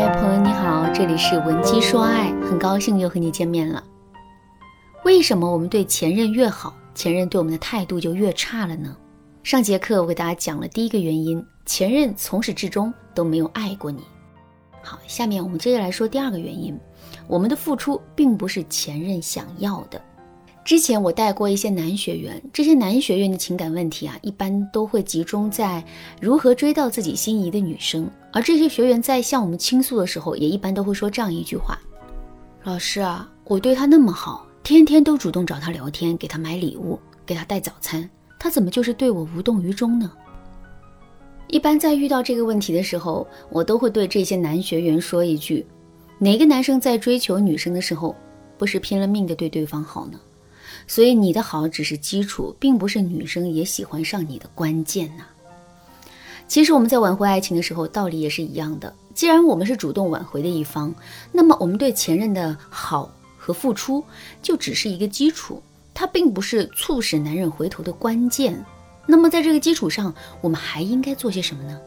嗨，朋友你好，这里是文姬说爱，很高兴又和你见面了。为什么我们对前任越好，前任对我们的态度就越差了呢？上节课我给大家讲了第一个原因，前任从始至终都没有爱过你。好，下面我们接着来说第二个原因，我们的付出并不是前任想要的。之前我带过一些男学员，这些男学员的情感问题啊，一般都会集中在如何追到自己心仪的女生。而这些学员在向我们倾诉的时候，也一般都会说这样一句话：“老师啊，我对他那么好，天天都主动找他聊天，给他买礼物，给他带早餐，他怎么就是对我无动于衷呢？”一般在遇到这个问题的时候，我都会对这些男学员说一句：“哪个男生在追求女生的时候，不是拼了命的对对方好呢？”所以你的好只是基础，并不是女生也喜欢上你的关键呐。其实我们在挽回爱情的时候，道理也是一样的。既然我们是主动挽回的一方，那么我们对前任的好和付出就只是一个基础，它并不是促使男人回头的关键。那么在这个基础上，我们还应该做些什么呢？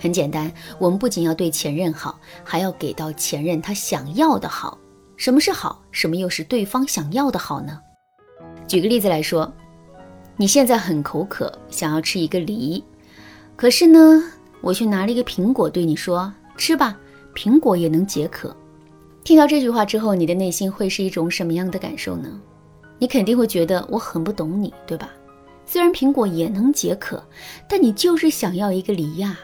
很简单，我们不仅要对前任好，还要给到前任他想要的好。什么是好？什么又是对方想要的好呢？举个例子来说，你现在很口渴，想要吃一个梨，可是呢，我却拿了一个苹果对你说：“吃吧，苹果也能解渴。”听到这句话之后，你的内心会是一种什么样的感受呢？你肯定会觉得我很不懂你，对吧？虽然苹果也能解渴，但你就是想要一个梨呀。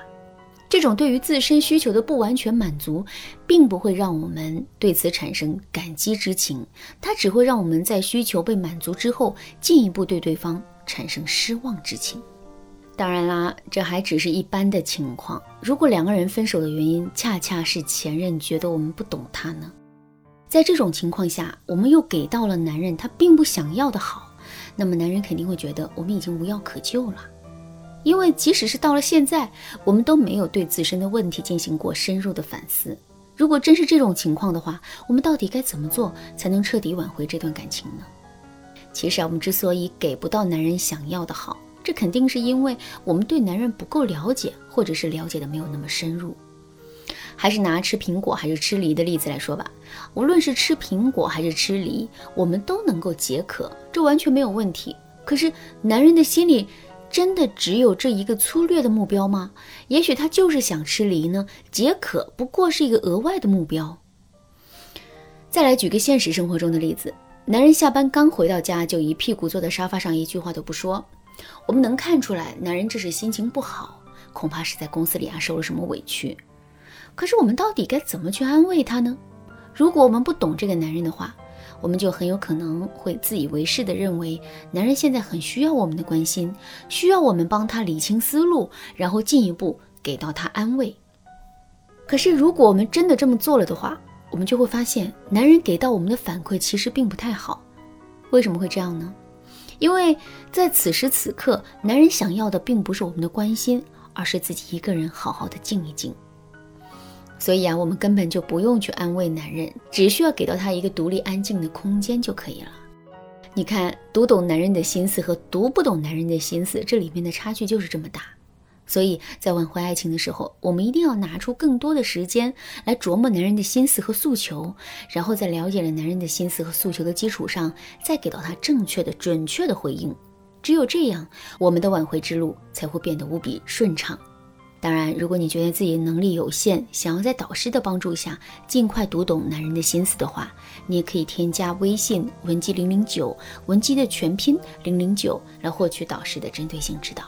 这种对于自身需求的不完全满足，并不会让我们对此产生感激之情，它只会让我们在需求被满足之后，进一步对对方产生失望之情。当然啦，这还只是一般的情况。如果两个人分手的原因恰恰是前任觉得我们不懂他呢？在这种情况下，我们又给到了男人他并不想要的好，那么男人肯定会觉得我们已经无药可救了。因为即使是到了现在，我们都没有对自身的问题进行过深入的反思。如果真是这种情况的话，我们到底该怎么做才能彻底挽回这段感情呢？其实啊，我们之所以给不到男人想要的好，这肯定是因为我们对男人不够了解，或者是了解的没有那么深入。还是拿吃苹果还是吃梨的例子来说吧，无论是吃苹果还是吃梨，我们都能够解渴，这完全没有问题。可是男人的心里。真的只有这一个粗略的目标吗？也许他就是想吃梨呢，解渴不过是一个额外的目标。再来举个现实生活中的例子：男人下班刚回到家，就一屁股坐在沙发上，一句话都不说。我们能看出来，男人这是心情不好，恐怕是在公司里啊受了什么委屈。可是我们到底该怎么去安慰他呢？如果我们不懂这个男人的话，我们就很有可能会自以为是的认为，男人现在很需要我们的关心，需要我们帮他理清思路，然后进一步给到他安慰。可是，如果我们真的这么做了的话，我们就会发现，男人给到我们的反馈其实并不太好。为什么会这样呢？因为在此时此刻，男人想要的并不是我们的关心，而是自己一个人好好的静一静。所以啊，我们根本就不用去安慰男人，只需要给到他一个独立安静的空间就可以了。你看，读懂男人的心思和读不懂男人的心思，这里面的差距就是这么大。所以在挽回爱情的时候，我们一定要拿出更多的时间来琢磨男人的心思和诉求，然后在了解了男人的心思和诉求的基础上，再给到他正确的、准确的回应。只有这样，我们的挽回之路才会变得无比顺畅。当然，如果你觉得自己能力有限，想要在导师的帮助下尽快读懂男人的心思的话，你也可以添加微信文姬零零九，文姬的全拼零零九，来获取导师的针对性指导。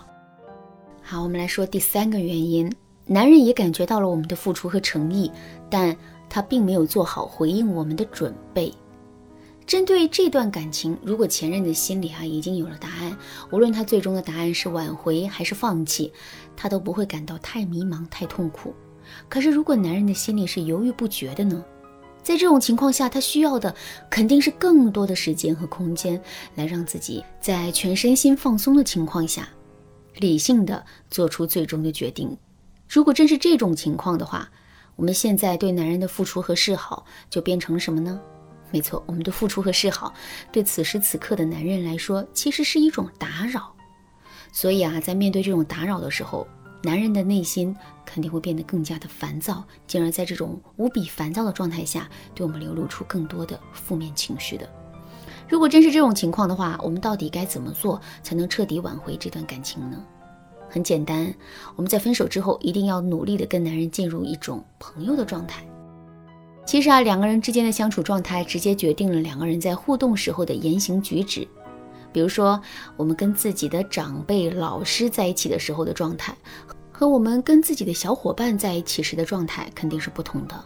好，我们来说第三个原因，男人也感觉到了我们的付出和诚意，但他并没有做好回应我们的准备。针对这段感情，如果前任的心里啊已经有了答案，无论他最终的答案是挽回还是放弃，他都不会感到太迷茫、太痛苦。可是，如果男人的心里是犹豫不决的呢？在这种情况下，他需要的肯定是更多的时间和空间，来让自己在全身心放松的情况下，理性的做出最终的决定。如果真是这种情况的话，我们现在对男人的付出和示好就变成了什么呢？没错，我们的付出和示好，对此时此刻的男人来说，其实是一种打扰。所以啊，在面对这种打扰的时候，男人的内心肯定会变得更加的烦躁，进而在这种无比烦躁的状态下，对我们流露出更多的负面情绪的。如果真是这种情况的话，我们到底该怎么做才能彻底挽回这段感情呢？很简单，我们在分手之后一定要努力的跟男人进入一种朋友的状态。其实啊，两个人之间的相处状态直接决定了两个人在互动时候的言行举止。比如说，我们跟自己的长辈、老师在一起的时候的状态，和我们跟自己的小伙伴在一起时的状态肯定是不同的。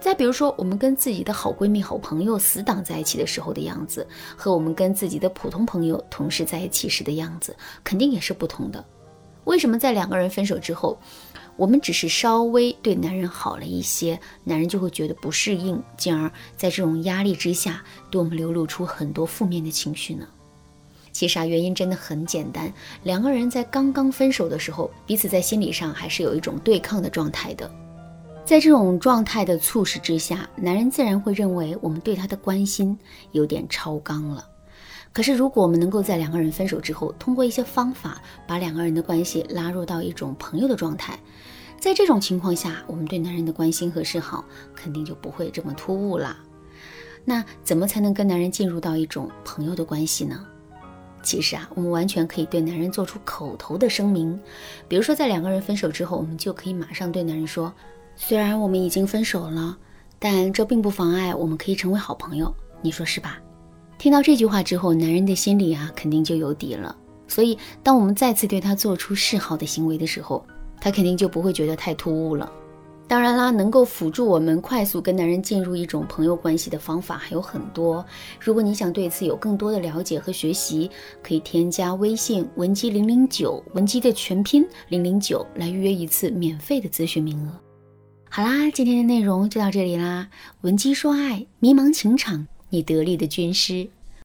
再比如说，我们跟自己的好闺蜜、好朋友、死党在一起的时候的样子，和我们跟自己的普通朋友、同事在一起时的样子，肯定也是不同的。为什么在两个人分手之后，我们只是稍微对男人好了一些，男人就会觉得不适应，进而在这种压力之下，对我们流露出很多负面的情绪呢？其实啊，原因真的很简单，两个人在刚刚分手的时候，彼此在心理上还是有一种对抗的状态的。在这种状态的促使之下，男人自然会认为我们对他的关心有点超纲了。可是，如果我们能够在两个人分手之后，通过一些方法把两个人的关系拉入到一种朋友的状态，在这种情况下，我们对男人的关心和示好肯定就不会这么突兀啦。那怎么才能跟男人进入到一种朋友的关系呢？其实啊，我们完全可以对男人做出口头的声明，比如说在两个人分手之后，我们就可以马上对男人说。虽然我们已经分手了，但这并不妨碍我们可以成为好朋友，你说是吧？听到这句话之后，男人的心里啊肯定就有底了。所以，当我们再次对他做出示好的行为的时候，他肯定就不会觉得太突兀了。当然啦，能够辅助我们快速跟男人进入一种朋友关系的方法还有很多。如果你想对此有更多的了解和学习，可以添加微信文姬零零九，文姬的全拼零零九，来预约一次免费的咨询名额。好啦，今天的内容就到这里啦。闻鸡说爱，迷茫情场，你得力的军师。